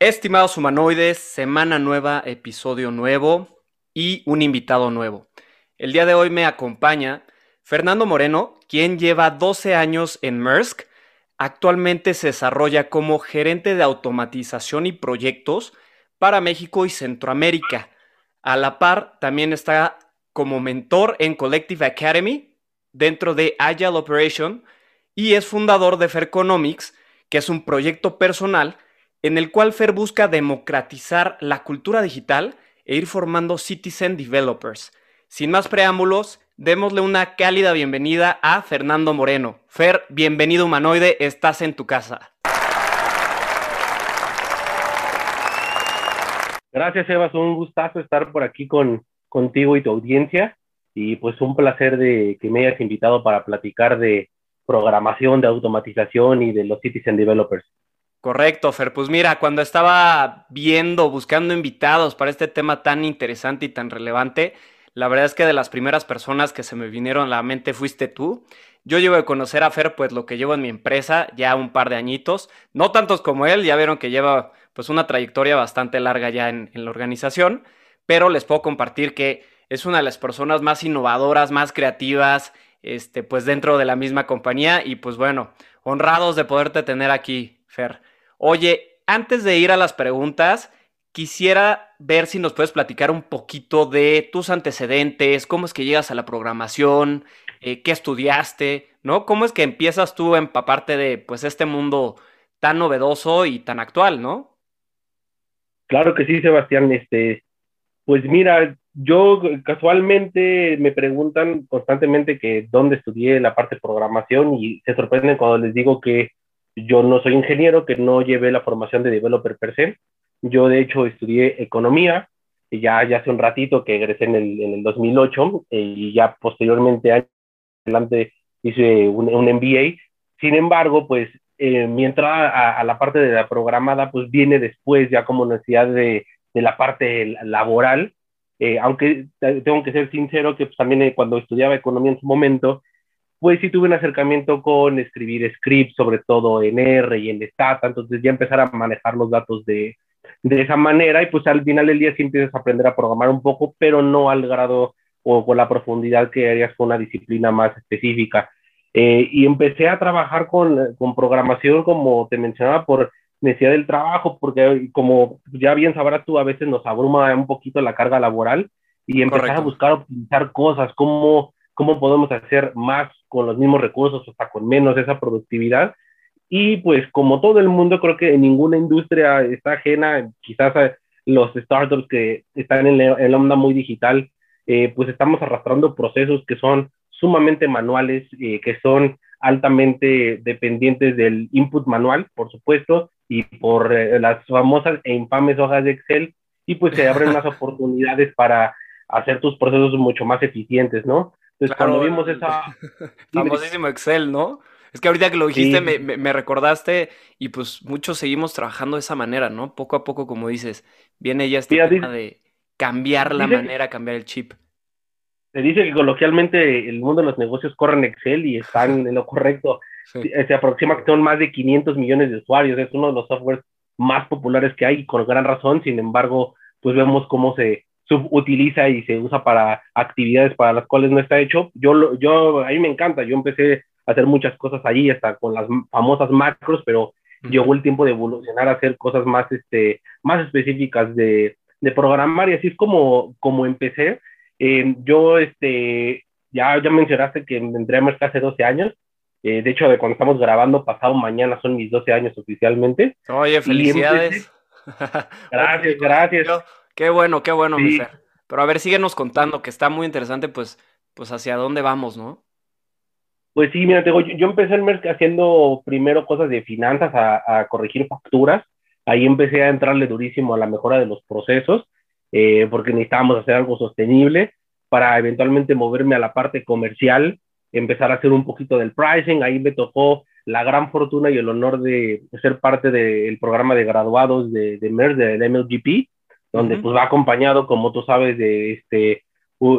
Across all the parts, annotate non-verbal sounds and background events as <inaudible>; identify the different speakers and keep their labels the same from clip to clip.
Speaker 1: Estimados humanoides, semana nueva, episodio nuevo y un invitado nuevo. El día de hoy me acompaña Fernando Moreno, quien lleva 12 años en Maersk. Actualmente se desarrolla como gerente de automatización y proyectos para México y Centroamérica. A la par, también está como mentor en Collective Academy dentro de Agile Operation y es fundador de Fairconomics, que es un proyecto personal en el cual Fer busca democratizar la cultura digital e ir formando citizen developers. Sin más preámbulos, démosle una cálida bienvenida a Fernando Moreno. Fer, bienvenido humanoide, estás en tu casa.
Speaker 2: Gracias, Evas. Un gustazo estar por aquí con, contigo y tu audiencia. Y pues un placer de que me hayas invitado para platicar de programación, de automatización y de los citizen developers.
Speaker 1: Correcto, Fer. Pues mira, cuando estaba viendo, buscando invitados para este tema tan interesante y tan relevante, la verdad es que de las primeras personas que se me vinieron a la mente fuiste tú. Yo llevo de conocer a Fer, pues lo que llevo en mi empresa, ya un par de añitos, no tantos como él, ya vieron que lleva pues una trayectoria bastante larga ya en, en la organización pero les puedo compartir que es una de las personas más innovadoras, más creativas, este, pues dentro de la misma compañía y pues bueno, honrados de poderte tener aquí, Fer. Oye, antes de ir a las preguntas, quisiera ver si nos puedes platicar un poquito de tus antecedentes, cómo es que llegas a la programación, eh, qué estudiaste, ¿no? ¿Cómo es que empiezas tú a empaparte de pues este mundo tan novedoso y tan actual, ¿no?
Speaker 2: Claro que sí, Sebastián. Este, pues mira, yo casualmente me preguntan constantemente que dónde estudié la parte de programación y se sorprenden cuando les digo que yo no soy ingeniero, que no llevé la formación de developer per se. Yo de hecho estudié economía, y ya, ya hace un ratito que egresé en el, en el 2008 eh, y ya posteriormente adelante hice un, un MBA. Sin embargo, pues eh, mi entrada a, la parte de la programada pues viene después ya como necesidad de de la parte laboral, eh, aunque tengo que ser sincero que pues, también eh, cuando estudiaba economía en su momento, pues sí tuve un acercamiento con escribir scripts, sobre todo en R y en Stata, entonces ya empezar a manejar los datos de, de esa manera y pues al final del día sí empiezas a aprender a programar un poco, pero no al grado o con la profundidad que harías con una disciplina más específica. Eh, y empecé a trabajar con, con, programación, como te mencionaba, por necesidad del trabajo, porque como ya bien sabrás tú, a veces nos abruma un poquito la carga laboral y empezar a buscar optimizar cosas, cómo, cómo podemos hacer más con los mismos recursos, o hasta con menos esa productividad. Y pues como todo el mundo, creo que en ninguna industria está ajena, quizás los startups que están en la, onda muy digital, eh, pues estamos arrastrando procesos que son sumamente manuales, eh, que son altamente dependientes del input manual, por supuesto, y por eh, las famosas e infames hojas de Excel, y pues se abren <laughs> más oportunidades para hacer tus procesos mucho más eficientes, ¿no?
Speaker 1: Entonces, cuando vimos esa... <laughs> Famosísimo Excel, ¿no? Es que ahorita que lo dijiste me, me, recordaste y pues muchos seguimos trabajando de esa manera, ¿no? Poco a poco, como dices, viene ya este tema de cambiar la manera, cambiar el chip.
Speaker 2: Se dice que coloquialmente el mundo de los negocios corre en Excel y están en lo correcto. <laughs> Eh, se aproxima que son más de 500 millones de usuarios, es uno de los softwares más populares que hay, con gran razón, sin embargo, pues vemos cómo se subutiliza y se usa para actividades para las cuales no está hecho. Yo, yo, a mí me encanta, yo empecé a hacer muchas cosas allí, hasta con las famosas macros, pero llegó el tiempo de evolucionar a hacer cosas más, este, más específicas de, de programar y así es como, como empecé. Eh, yo, este, ya, ya mencionaste que entré a Merck hace 12 años, eh, de hecho, de cuando estamos grabando, pasado mañana son mis 12 años oficialmente.
Speaker 1: Oye, felicidades. <laughs>
Speaker 2: gracias, gracias.
Speaker 1: Qué bueno, qué bueno, mi Fer. Pero a ver, síguenos contando, que está muy interesante, pues, pues hacia dónde vamos, ¿no?
Speaker 2: Pues sí, mira, yo, yo empecé en Merck haciendo primero cosas de finanzas, a, corregir facturas. Ahí empecé a entrarle durísimo a la mejora de los procesos, eh, porque necesitábamos hacer algo sostenible para eventualmente moverme a la parte comercial, empezar a hacer un poquito del pricing. Ahí me tocó la gran fortuna y el honor de ser parte del programa de graduados de, de MERS, del MLGP, donde pues va acompañado, como tú sabes, de este,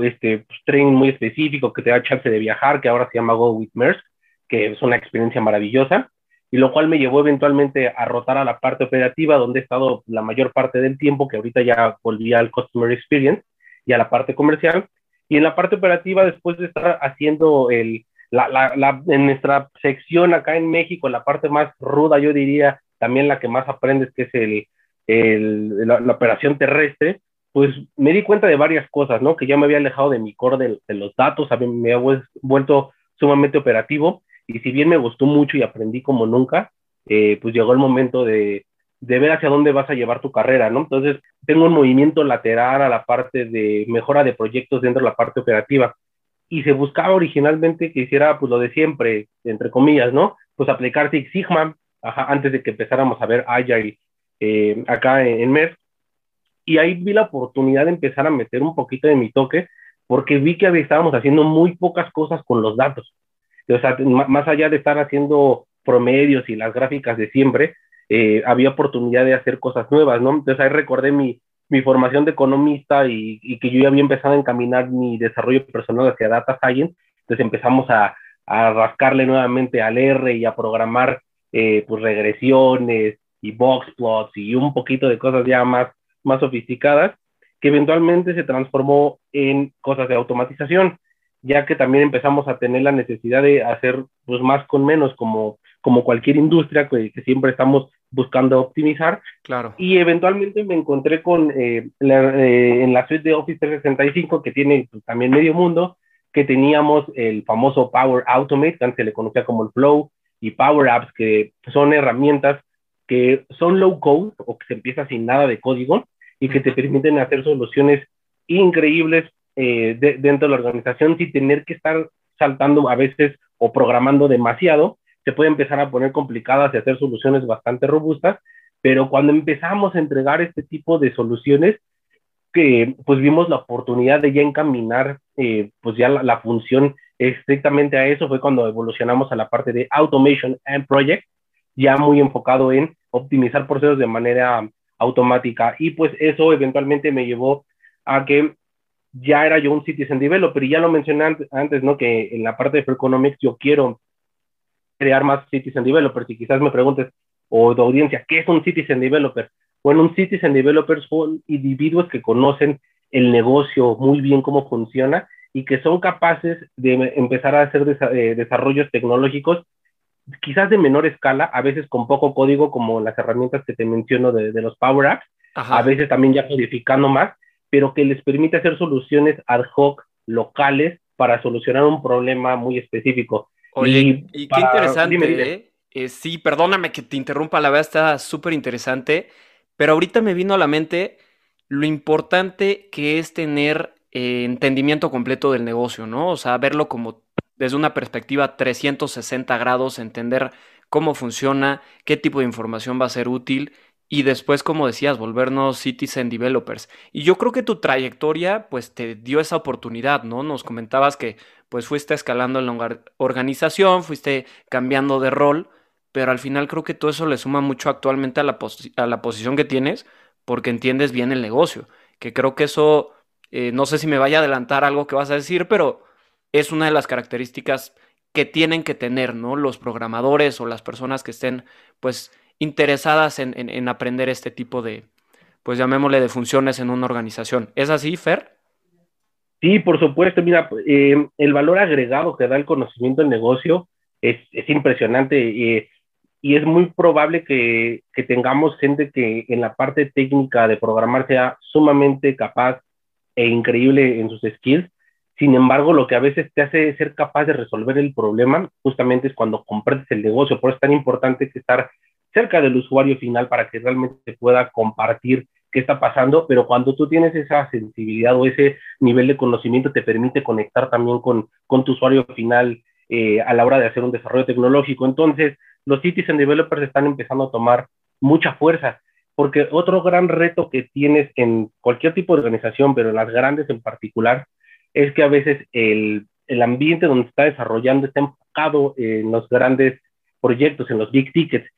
Speaker 2: este pues, training muy específico que te da chance de viajar, que ahora se llama Go with MERS, que es una experiencia maravillosa, y lo cual me llevó eventualmente a rotar a la parte operativa, donde he estado la mayor parte del tiempo, que ahorita ya volví al Customer Experience y a la parte comercial, y en la parte operativa, después de estar haciendo el, la, la, en nuestra sección acá en México, la parte más ruda, yo diría, también la que más aprendes, que es el, la, operación terrestre, pues me di cuenta de varias cosas, ¿no? Que ya me había alejado de mi core de, los datos, me había vuelto sumamente operativo y si bien me gustó mucho y aprendí como nunca, eh, pues llegó el momento de, de ver hacia dónde vas a llevar tu carrera, ¿no? Entonces, tengo un movimiento lateral a la parte de mejora de proyectos dentro de la parte operativa. Y se buscaba originalmente que hiciera, pues, lo de siempre, entre comillas, ¿no? Pues aplicar Six Sigma, antes de que empezáramos a ver Agile eh, acá en, en MERS. Y ahí vi la oportunidad de empezar a meter un poquito de mi toque, porque vi que estábamos haciendo muy pocas cosas con los datos. O sea, más allá de estar haciendo promedios y las gráficas de siempre, eh, había oportunidad de hacer cosas nuevas, ¿no? Entonces ahí recordé mi, mi formación de economista y, y, que yo ya había empezado a encaminar mi desarrollo personal hacia Data Science, entonces empezamos a, a rascarle nuevamente al R y a programar eh, pues regresiones y box plots y un poquito de cosas ya más, más sofisticadas, que eventualmente se transformó en cosas de automatización, ya que también empezamos a tener la necesidad de hacer pues más con menos, como, como cualquier industria que, que siempre estamos buscando optimizar.
Speaker 1: Claro.
Speaker 2: Y eventualmente me encontré con eh, eh, en la suite de Office 365 que tiene pues, también medio mundo, que teníamos el famoso Power Automate, que antes se le conocía como el Flow, y Power Apps, que son herramientas que son low code o que se empieza sin nada de código y que te permiten hacer soluciones increíbles eh, dentro de la organización sin tener que estar saltando a veces o programando demasiado. Se puede empezar a poner complicadas y hacer soluciones bastante robustas, pero cuando empezamos a entregar este tipo de soluciones, que pues vimos la oportunidad de ya encaminar eh, pues ya la, función estrictamente a eso, fue cuando evolucionamos a la parte de Automation and Project, ya muy enfocado en optimizar procesos de manera automática. Y pues eso eventualmente me llevó a que ya era yo un citizen developer y ya lo mencioné antes, ¿no? Que en la parte de Fair Economics yo quiero crear más citizen developers. Y quizás me preguntes, o de audiencia, ¿qué es un citizen developer? Bueno, un citizen developer son individuos que conocen el negocio muy bien cómo funciona y que son capaces de empezar a hacer eh, desarrollos tecnológicos, quizás de menor escala, a veces con poco código, como las herramientas que te menciono de, los Power Apps, a veces también ya codificando más, pero que les permite hacer soluciones ad hoc locales para solucionar un problema muy específico.
Speaker 1: Oye, y, qué interesante, ¿eh? ¿eh? Sí, perdóname que te interrumpa, la verdad está súper interesante, pero ahorita me vino a la mente lo importante que es tener eh, entendimiento completo del negocio, ¿no? O sea, verlo como desde una perspectiva 360 grados, entender cómo funciona, qué tipo de información va a ser útil y después, como decías, volvernos citizen developers. Y yo creo que tu trayectoria, pues, te dio esa oportunidad, ¿no? Nos comentabas que, pues, fuiste escalando en la organización, fuiste cambiando de rol, pero al final creo que todo eso le suma mucho actualmente a la, a la posición que tienes, porque entiendes bien el negocio, que creo que eso, eh, no sé si me vaya a adelantar algo que vas a decir, pero es una de las características que tienen que tener, ¿no? Los programadores o las personas que estén, pues, interesadas en, aprender este tipo de, pues llamémosle, de funciones en una organización. ¿Es así, Fer?
Speaker 2: Sí, por supuesto. Mira, eh, el valor agregado que da el conocimiento del negocio es, impresionante y es muy probable que, que, tengamos gente que en la parte técnica de programar sea sumamente capaz e increíble en sus skills. Sin embargo, lo que a veces te hace ser capaz de resolver el problema justamente es cuando comprendes el negocio. Por eso es tan importante estar cerca del usuario final para que realmente pueda compartir qué está pasando, pero cuando tú tienes esa sensibilidad o ese nivel de conocimiento te permite conectar también con, tu usuario final eh, a la hora de hacer un desarrollo tecnológico. Entonces, los citizen developers están empezando a tomar mucha fuerza, porque otro gran reto que tienes en cualquier tipo de organización, pero en las grandes en particular, es que a veces el, el ambiente donde está desarrollando está enfocado en los grandes proyectos, en los big tickets,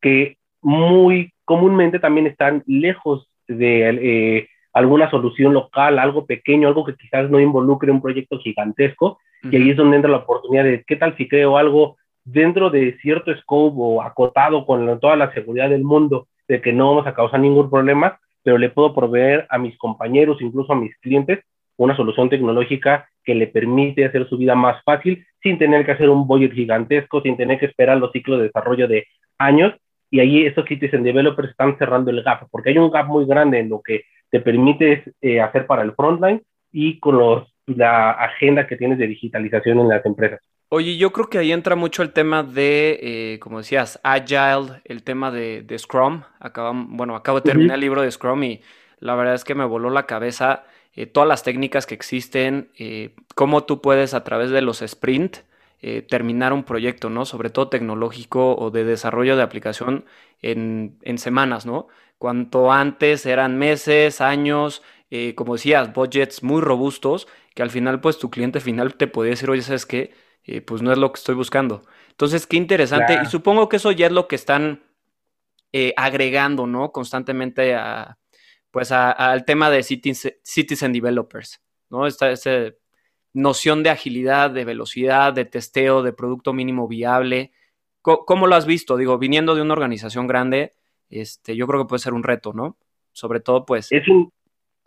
Speaker 2: que muy comúnmente también están lejos de eh, alguna solución local, algo pequeño, algo que quizás no involucre un proyecto gigantesco, y ahí es donde entra la oportunidad de qué tal si creo algo dentro de cierto scope o acotado con toda la seguridad del mundo, de que no vamos a causar ningún problema, pero le puedo proveer a mis compañeros, incluso a mis clientes, una solución tecnológica que le permite hacer su vida más fácil sin tener que hacer un budget gigantesco, sin tener que esperar los ciclos de desarrollo de años. Y ahí estos citizen developers están cerrando el gap, porque hay un gap muy grande en lo que te permite eh, hacer para el frontline y con los, la agenda que tienes de digitalización en las empresas.
Speaker 1: Oye, yo creo que ahí entra mucho el tema de, eh, como decías, Agile, el tema de, Scrum. bueno, acabo de terminar el libro de Scrum y la verdad es que me voló la cabeza eh, todas las técnicas que existen, eh, cómo tú puedes a través de los sprint eh, terminar un proyecto, ¿no? Sobre todo tecnológico o de desarrollo de aplicación en, semanas, ¿no? Cuanto antes eran meses, años, como decías, budgets muy robustos, que al final, pues tu cliente final te podía decir, oye, ¿sabes qué? pues no es lo que estoy buscando. Entonces, qué interesante. Y supongo que eso ya es lo que están agregando, ¿no? Constantemente a, pues al tema de citizen developers, ¿no? Esta, noción de agilidad, de velocidad, de testeo, de producto mínimo viable. ¿Cómo, lo has visto? Digo, viniendo de una organización grande, este, yo creo que puede ser un reto, ¿no? Sobre todo, pues.
Speaker 2: Es un,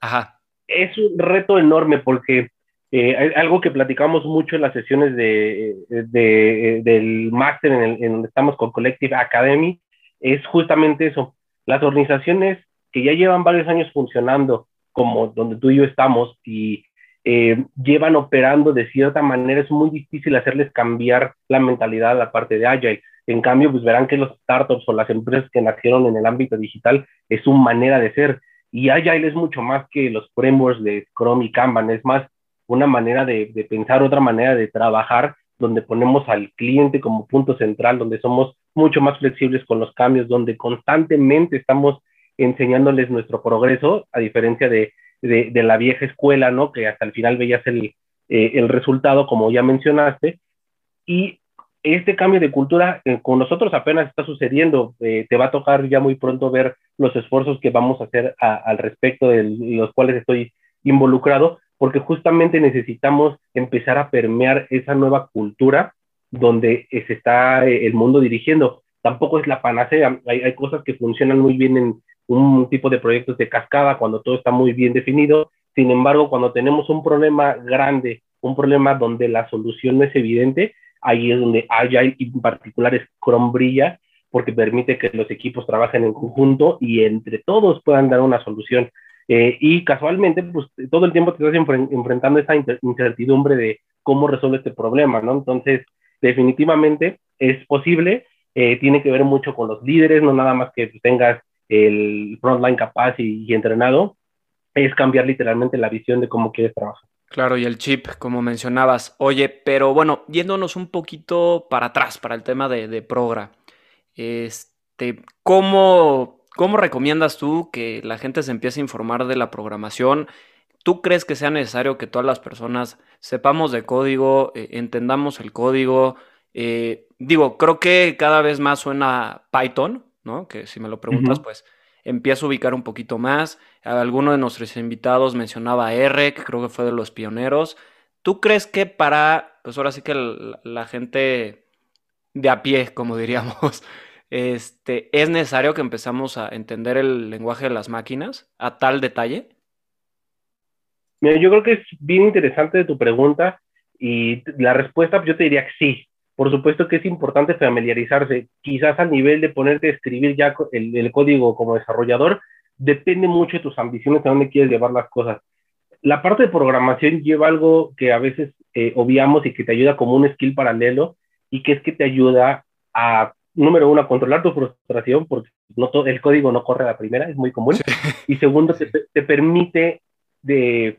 Speaker 2: Ajá. Es un reto enorme porque eh, algo que platicamos mucho en las sesiones de, del máster en, en donde estamos con Collective Academy es justamente eso. Las organizaciones que ya llevan varios años funcionando, como donde tú y yo estamos, y eh, llevan operando de cierta manera, es muy difícil hacerles cambiar la mentalidad a la parte de Agile. En cambio, pues verán que los startups o las empresas que nacieron en el ámbito digital es su manera de ser. Y Agile es mucho más que los frameworks de Chrome y Kanban, es más una manera de, de pensar, otra manera de trabajar, donde ponemos al cliente como punto central, donde somos mucho más flexibles con los cambios, donde constantemente estamos enseñándoles nuestro progreso, a diferencia de, de, la vieja escuela, ¿no? Que hasta el final veías el, eh, el resultado, como ya mencionaste. Y este cambio de cultura eh, con nosotros apenas está sucediendo. Eh, te va a tocar ya muy pronto ver los esfuerzos que vamos a hacer al respecto de los cuales estoy involucrado, porque justamente necesitamos empezar a permear esa nueva cultura donde se está el mundo dirigiendo. Tampoco es la panacea, hay, hay cosas que funcionan muy bien en, un tipo de proyectos de cascada cuando todo está muy bien definido. Sin embargo, cuando tenemos un problema grande, un problema donde la solución no es evidente, ahí es donde Agile y en particular Scrum brilla porque permite que los equipos trabajen en conjunto y entre todos puedan dar una solución. Eh, y casualmente, pues todo el tiempo te estás enfrentando esa incertidumbre de cómo resuelve este problema, ¿no? Entonces, definitivamente es posible, eh, tiene que ver mucho con los líderes, no nada más que tengas el frontline capaz y, entrenado, es cambiar literalmente la visión de cómo quieres trabajar.
Speaker 1: Claro, y el chip, como mencionabas. Oye, pero bueno, yéndonos un poquito para atrás, para el tema de, de Progra, este, ¿cómo, ¿cómo recomiendas tú que la gente se empiece a informar de la programación? ¿Tú crees que sea necesario que todas las personas sepamos de código, eh, entendamos el código? Eh, digo, creo que cada vez más suena Python, ¿no? Que si me lo preguntas, pues empiezo a ubicar un poquito más. Alguno de nuestros invitados mencionaba R, que creo que fue de los pioneros. ¿Tú crees que para, pues ahora sí que la, gente de a pie, como <laughs> diríamos, este, es necesario que empezamos a entender el lenguaje de las máquinas a tal detalle?
Speaker 2: Mira, yo creo que es bien interesante tu pregunta y la respuesta pues, yo te diría que sí. Por supuesto que es importante familiarizarse, quizás al nivel de ponerte a escribir ya el, código como desarrollador, depende mucho de tus ambiciones, a dónde quieres llevar las cosas. La parte de programación lleva algo que a veces eh, obviamos y que te ayuda como un skill paralelo y que es que te ayuda a, número uno, a controlar tu frustración, porque no todo, el código no corre a la primera, es muy común. <laughs> Y segundo, te, te permite de,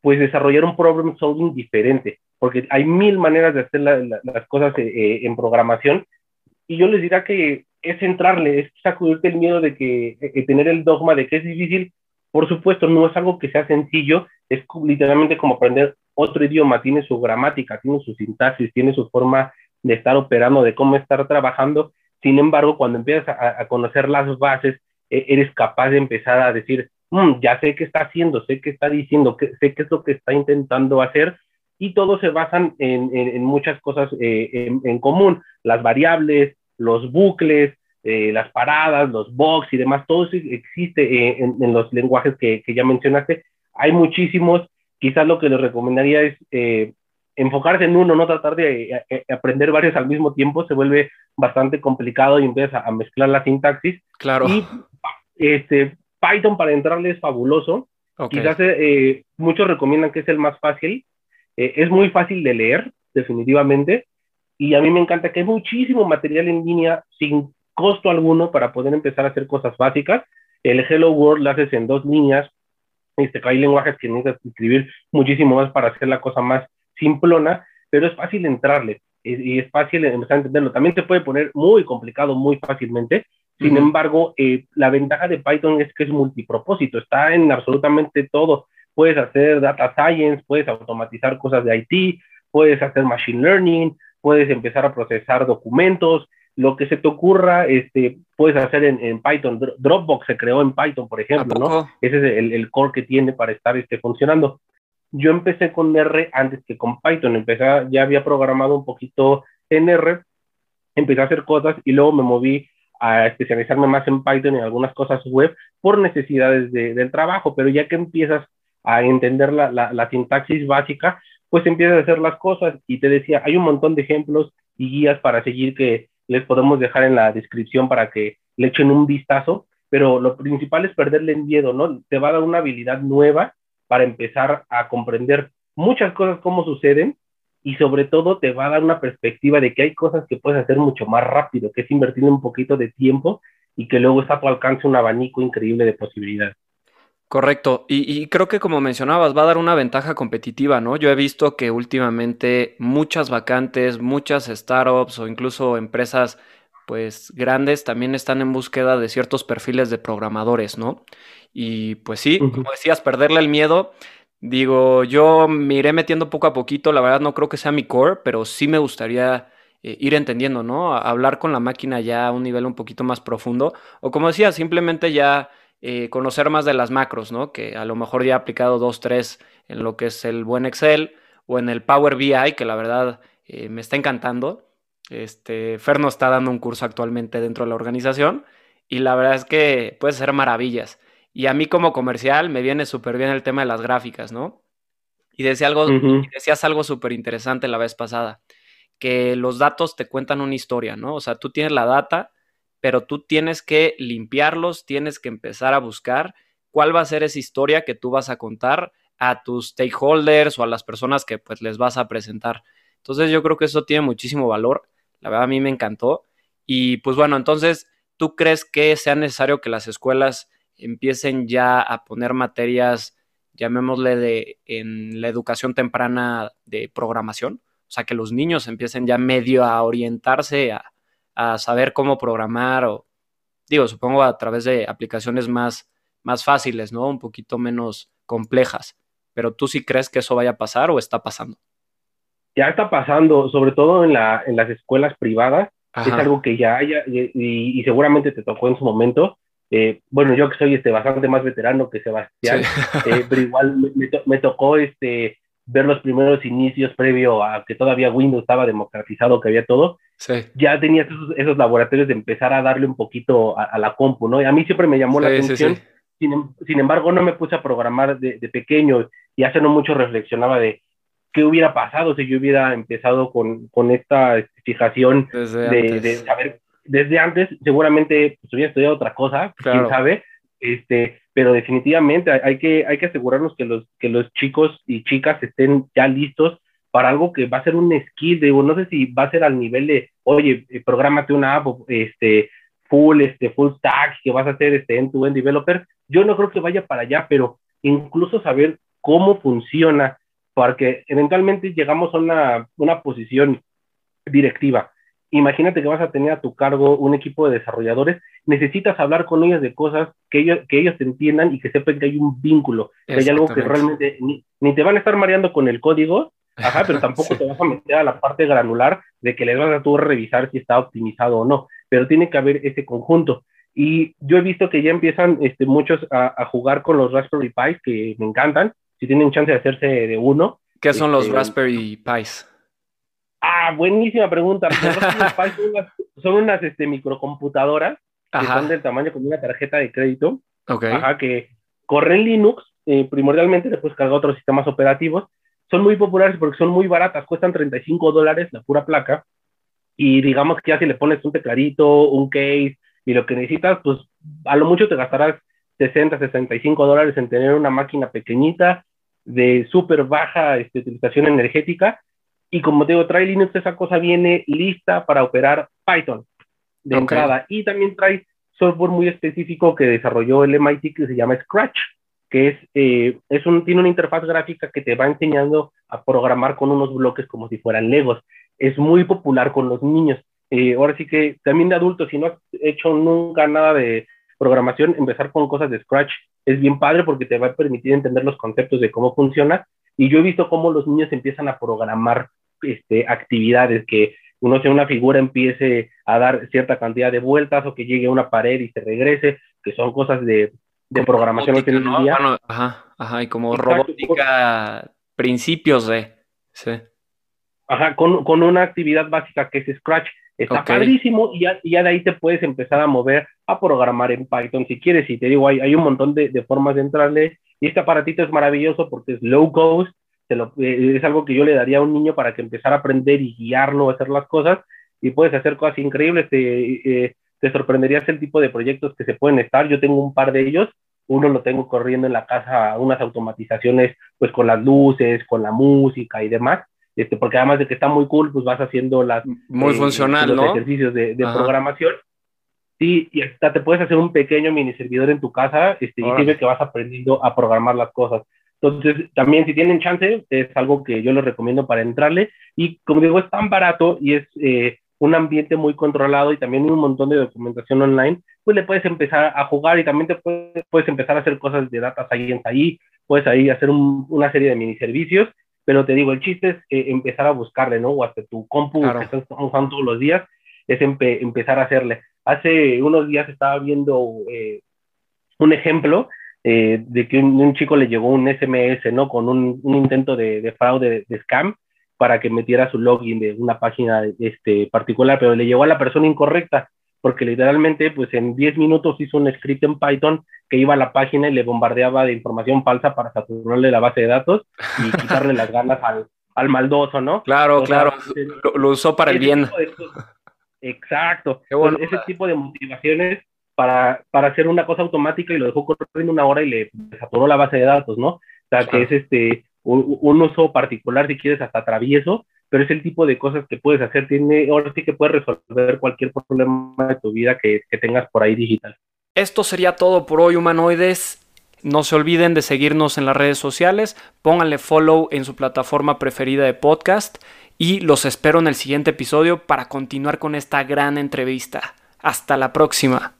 Speaker 2: pues, desarrollar un problem solving diferente porque hay mil maneras de hacer las cosas eh, en programación. Y yo les diría que es centrarle, es sacudirte el miedo de que tener el dogma de que es difícil. Por supuesto, no es algo que sea sencillo, es literalmente como aprender otro idioma, tiene su gramática, tiene su sintaxis, tiene su forma de estar operando, de cómo estar trabajando. Sin embargo, cuando empiezas a, conocer las bases, e, eres capaz de empezar a decir, mm, ya sé qué está haciendo, sé qué está diciendo, sé qué es lo que está intentando hacer, y todos se basan en, muchas cosas eh, en, común, las variables, los bucles, eh, las paradas, los box y demás, todo eso existe eh, en, los lenguajes que, que, ya mencionaste. Hay muchísimos, quizás lo que les recomendaría es enfocarse en uno, no tratar de aprender varios al mismo tiempo, se vuelve bastante complicado y empieza a mezclar la sintaxis.
Speaker 1: Claro.
Speaker 2: Y este, Python para entrarle es fabuloso. Quizás eh, muchos recomiendan que es el más fácil. Eh, es muy fácil de leer, definitivamente. Y a mí me encanta que hay muchísimo material en línea sin costo alguno para poder empezar a hacer cosas básicas. El Hello World lo haces en dos líneas. Este, hay lenguajes que necesitas escribir muchísimo más para hacer la cosa más simplona, pero es fácil entrarle y es fácil empezar a entenderlo. También se puede poner muy complicado muy fácilmente. Sin embargo, eh, la ventaja de Python es que es multipropósito, está en absolutamente todo. Puedes hacer data science, puedes automatizar cosas de IT, puedes hacer machine learning, puedes empezar a procesar documentos, lo que se te ocurra, este, puedes hacer en, Python. Dropbox se creó en Python, por ejemplo, ¿no? Ese es el, el, core que tiene para estar este, funcionando. Yo empecé con R antes que con Python, empecé, ya había programado un poquito en R, empecé a hacer cosas y luego me moví a especializarme más en Python y en algunas cosas web por necesidades del trabajo, pero ya que empiezas a entender la, la, sintaxis básica, pues empiezas a hacer las cosas y te decía, hay un montón de ejemplos y guías para seguir que les podemos dejar en la descripción para que le echen un vistazo, pero lo principal es perderle el miedo, ¿no? Te va a dar una habilidad nueva para empezar a comprender muchas cosas cómo suceden y sobre todo te va a dar una perspectiva de que hay cosas que puedes hacer mucho más rápido, que es invertir un poquito de tiempo y que luego está a tu alcance un abanico increíble de posibilidades.
Speaker 1: Correcto. Y, creo que como mencionabas, va a dar una ventaja competitiva, ¿no? Yo he visto que últimamente muchas vacantes, muchas startups o incluso empresas pues grandes también están en búsqueda de ciertos perfiles de programadores, ¿no? Y pues sí, como decías, perderle el miedo. Digo, yo me iré metiendo poco a poquito, la verdad no creo que sea mi core, pero sí me gustaría eh, ir entendiendo, ¿no? hablar con la máquina ya a un nivel un poquito más profundo. O como decía, simplemente ya eh, conocer más de las macros, ¿no? Que a lo mejor ya he aplicado dos, tres en lo que es el buen Excel o en el Power BI, que la verdad eh, me está encantando. Este, Fer nos está dando un curso actualmente dentro de la organización y la verdad es que puede ser maravillas. Y a mí como comercial me viene súper bien el tema de las gráficas, ¿no? Y, decía algo, decías algo súper interesante la vez pasada, que los datos te cuentan una historia, ¿no? O sea, tú tienes la data, pero tú tienes que limpiarlos, tienes que empezar a buscar cuál va a ser esa historia que tú vas a contar a tus stakeholders o a las personas que pues les vas a presentar. Entonces yo creo que eso tiene muchísimo valor. La verdad a mí me encantó. Y pues bueno, entonces, ¿tú crees que sea necesario que las escuelas empiecen ya a poner materias, llamémosle de en la educación temprana de programación, o sea, que los niños empiecen ya medio a orientarse a, saber cómo programar o, digo, supongo a través de aplicaciones más, más fáciles, ¿no? Un poquito menos complejas. Pero tú sí crees que eso vaya a pasar o está pasando?
Speaker 2: Ya está pasando, sobre todo en, la, en las escuelas privadas. Es algo que ya haya, y, seguramente te tocó en su momento, eh, bueno, yo que soy este, bastante más veterano que Sebastián, eh, pero igual me, tocó este, ver los primeros inicios previo a que todavía Windows estaba democratizado, que había todo. Ya tenía esos, laboratorios de empezar a darle un poquito a, la compu, ¿no? Y a mí siempre me llamó la atención. Sin, em, sin, embargo, no me puse a programar de, pequeño y hace no mucho reflexionaba de qué hubiera pasado si yo hubiera empezado con, con esta fijación de, de, saber desde antes seguramente pues, hubiera estudiado otra cosa, quién sabe, este, pero definitivamente hay, que, hay que asegurarnos que los, que los chicos y chicas estén ya listos para algo que va a ser un skill, de, no sé si va a ser al nivel de, oye, eh, prográmate una app, este, full, este, full stack, que vas a hacer este end-to-end developer, yo no creo que vaya para allá, pero incluso saber cómo funciona porque eventualmente llegamos a una, una posición directiva. Imagínate que vas a tener a tu cargo un equipo de desarrolladores, necesitas hablar con ellos de cosas que ellos, que ellos te entiendan y que sepan que hay un vínculo, que hay algo que realmente ni, ni te van a estar mareando con el código, Ajá, pero <laughs> tampoco te vas a meter a la parte granular de que les vas a tú revisar si está optimizado o no, pero tiene que haber ese conjunto. Y yo he visto que ya empiezan este, muchos a, jugar con los Raspberry Pis, que me encantan, si tienen chance de hacerse de uno.
Speaker 1: ¿Qué son los este, Raspberry Pis?
Speaker 2: Ah, buenísima pregunta. Los <laughs> Raspberry Pis son unas, son unas este, microcomputadoras que son del tamaño como una tarjeta de crédito. Ajá, que corren Linux, eh, primordialmente después carga otros sistemas operativos son muy populares porque son muy baratas, cuestan 35 dólares la pura placa. Y digamos que ya si le pones un tecladito, un case y lo que necesitas, pues a lo mucho te gastarás 60, 65 dólares en tener una máquina pequeñita de súper baja este, utilización energética. Y como te digo, trae Linux, esa cosa viene lista para operar Python de entrada. Y también trae software muy específico que desarrolló el MIT que se llama Scratch que es, eh, tiene una interfaz gráfica que te va enseñando a programar con unos bloques como si fueran Legos. Es muy popular con los niños. Eh, ahora sí que también de adultos, si no has hecho nunca nada de programación, empezar con cosas de Scratch es bien padre porque te va a permitir entender los conceptos de cómo funciona. Y yo he visto cómo los niños empiezan a programar este, actividades que uno sea una figura empiece a dar cierta cantidad de vueltas o que llegue a una pared y se regrese, que son cosas de de programación
Speaker 1: ajá, ajá, y como robótica, principios de. Sí.
Speaker 2: Ajá, con, con, una actividad básica que es Scratch. Está padrísimo y ya, ya, de ahí te puedes empezar a mover a programar en Python si quieres. Y te digo, hay, hay un montón de, de, formas de entrarle. Y este aparatito es maravilloso porque es low cost. lo, eh, es algo que yo le daría a un niño para que empezara a aprender y guiarlo a hacer las cosas. Y puedes hacer cosas increíbles. Te, eh, te sorprenderías el tipo de proyectos que se pueden estar. Yo tengo un par de ellos. Uno lo tengo corriendo en la casa, unas automatizaciones, pues con las luces, con la música y demás. Este, porque además de que está muy cool, pues vas haciendo las
Speaker 1: muy eh, funcional,
Speaker 2: los ejercicios de, programación. Sí, y hasta te puedes hacer un pequeño mini servidor en tu casa, este, y sirve que vas aprendiendo a programar las cosas. Entonces, también si tienen chance, es algo que yo les recomiendo para entrarle. Y como digo, es tan barato y es eh, un ambiente muy controlado y también un montón de documentación online, pues le puedes empezar a jugar y también te puedes, empezar a hacer cosas de data science ahí, puedes ahí hacer una serie de mini servicios, pero te digo, el chiste es eh, empezar a buscarle, ¿no? O hasta tu compu que estás usando todos los días, es empezar a hacerle. Hace unos días estaba viendo eh, un ejemplo eh, de que un, chico le llegó un SMS, ¿no? Con un, intento de, de fraude, de scam, para que metiera su login de una página este, particular, pero le llegó a la persona incorrecta, porque literalmente, pues en 10 minutos hizo un script en Python que iba a la página y le bombardeaba de información falsa para saturarle la base de datos y <laughs> quitarle las ganas al, al maldoso, ¿no?
Speaker 1: Claro, claro, lo, usó para el bien.
Speaker 2: exacto. ese tipo de motivaciones para, para hacer una cosa automática y lo dejó corriendo una hora y le saturó la base de datos, ¿no? O sea, que es este, un, uso particular, si quieres, hasta travieso, pero es el tipo de cosas que puedes hacer. Tiene, ahora sí que puedes resolver cualquier problema de tu vida que, que tengas por ahí digital.
Speaker 1: Esto sería todo por hoy, humanoides. No se olviden de seguirnos en las redes sociales, pónganle follow en su plataforma preferida de podcast y los espero en el siguiente episodio para continuar con esta gran entrevista. Hasta la próxima.